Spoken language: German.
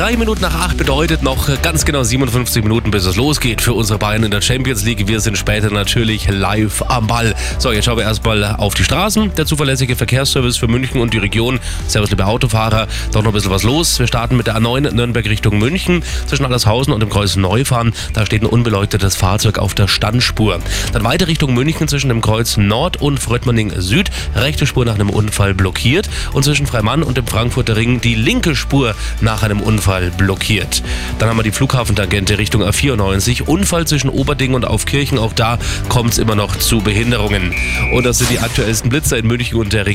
Drei Minuten nach acht bedeutet noch ganz genau 57 Minuten, bis es losgeht für unsere Bayern in der Champions League. Wir sind später natürlich live am Ball. So, jetzt schauen wir erstmal auf die Straßen. Der zuverlässige Verkehrsservice für München und die Region. Servus, liebe Autofahrer. Doch noch ein bisschen was los. Wir starten mit der A9 Nürnberg Richtung München. Zwischen Allershausen und dem Kreuz Neufahren. Da steht ein unbeleuchtetes Fahrzeug auf der Standspur. Dann weiter Richtung München zwischen dem Kreuz Nord und Fröttmanning Süd. Rechte Spur nach einem Unfall blockiert. Und zwischen Freimann und dem Frankfurter Ring die linke Spur nach einem Unfall blockiert. Dann haben wir die Flughafentangente Richtung A94. Unfall zwischen Oberding und Aufkirchen. Auch da kommt es immer noch zu Behinderungen. Und das sind die aktuellsten Blitzer in München und der Region.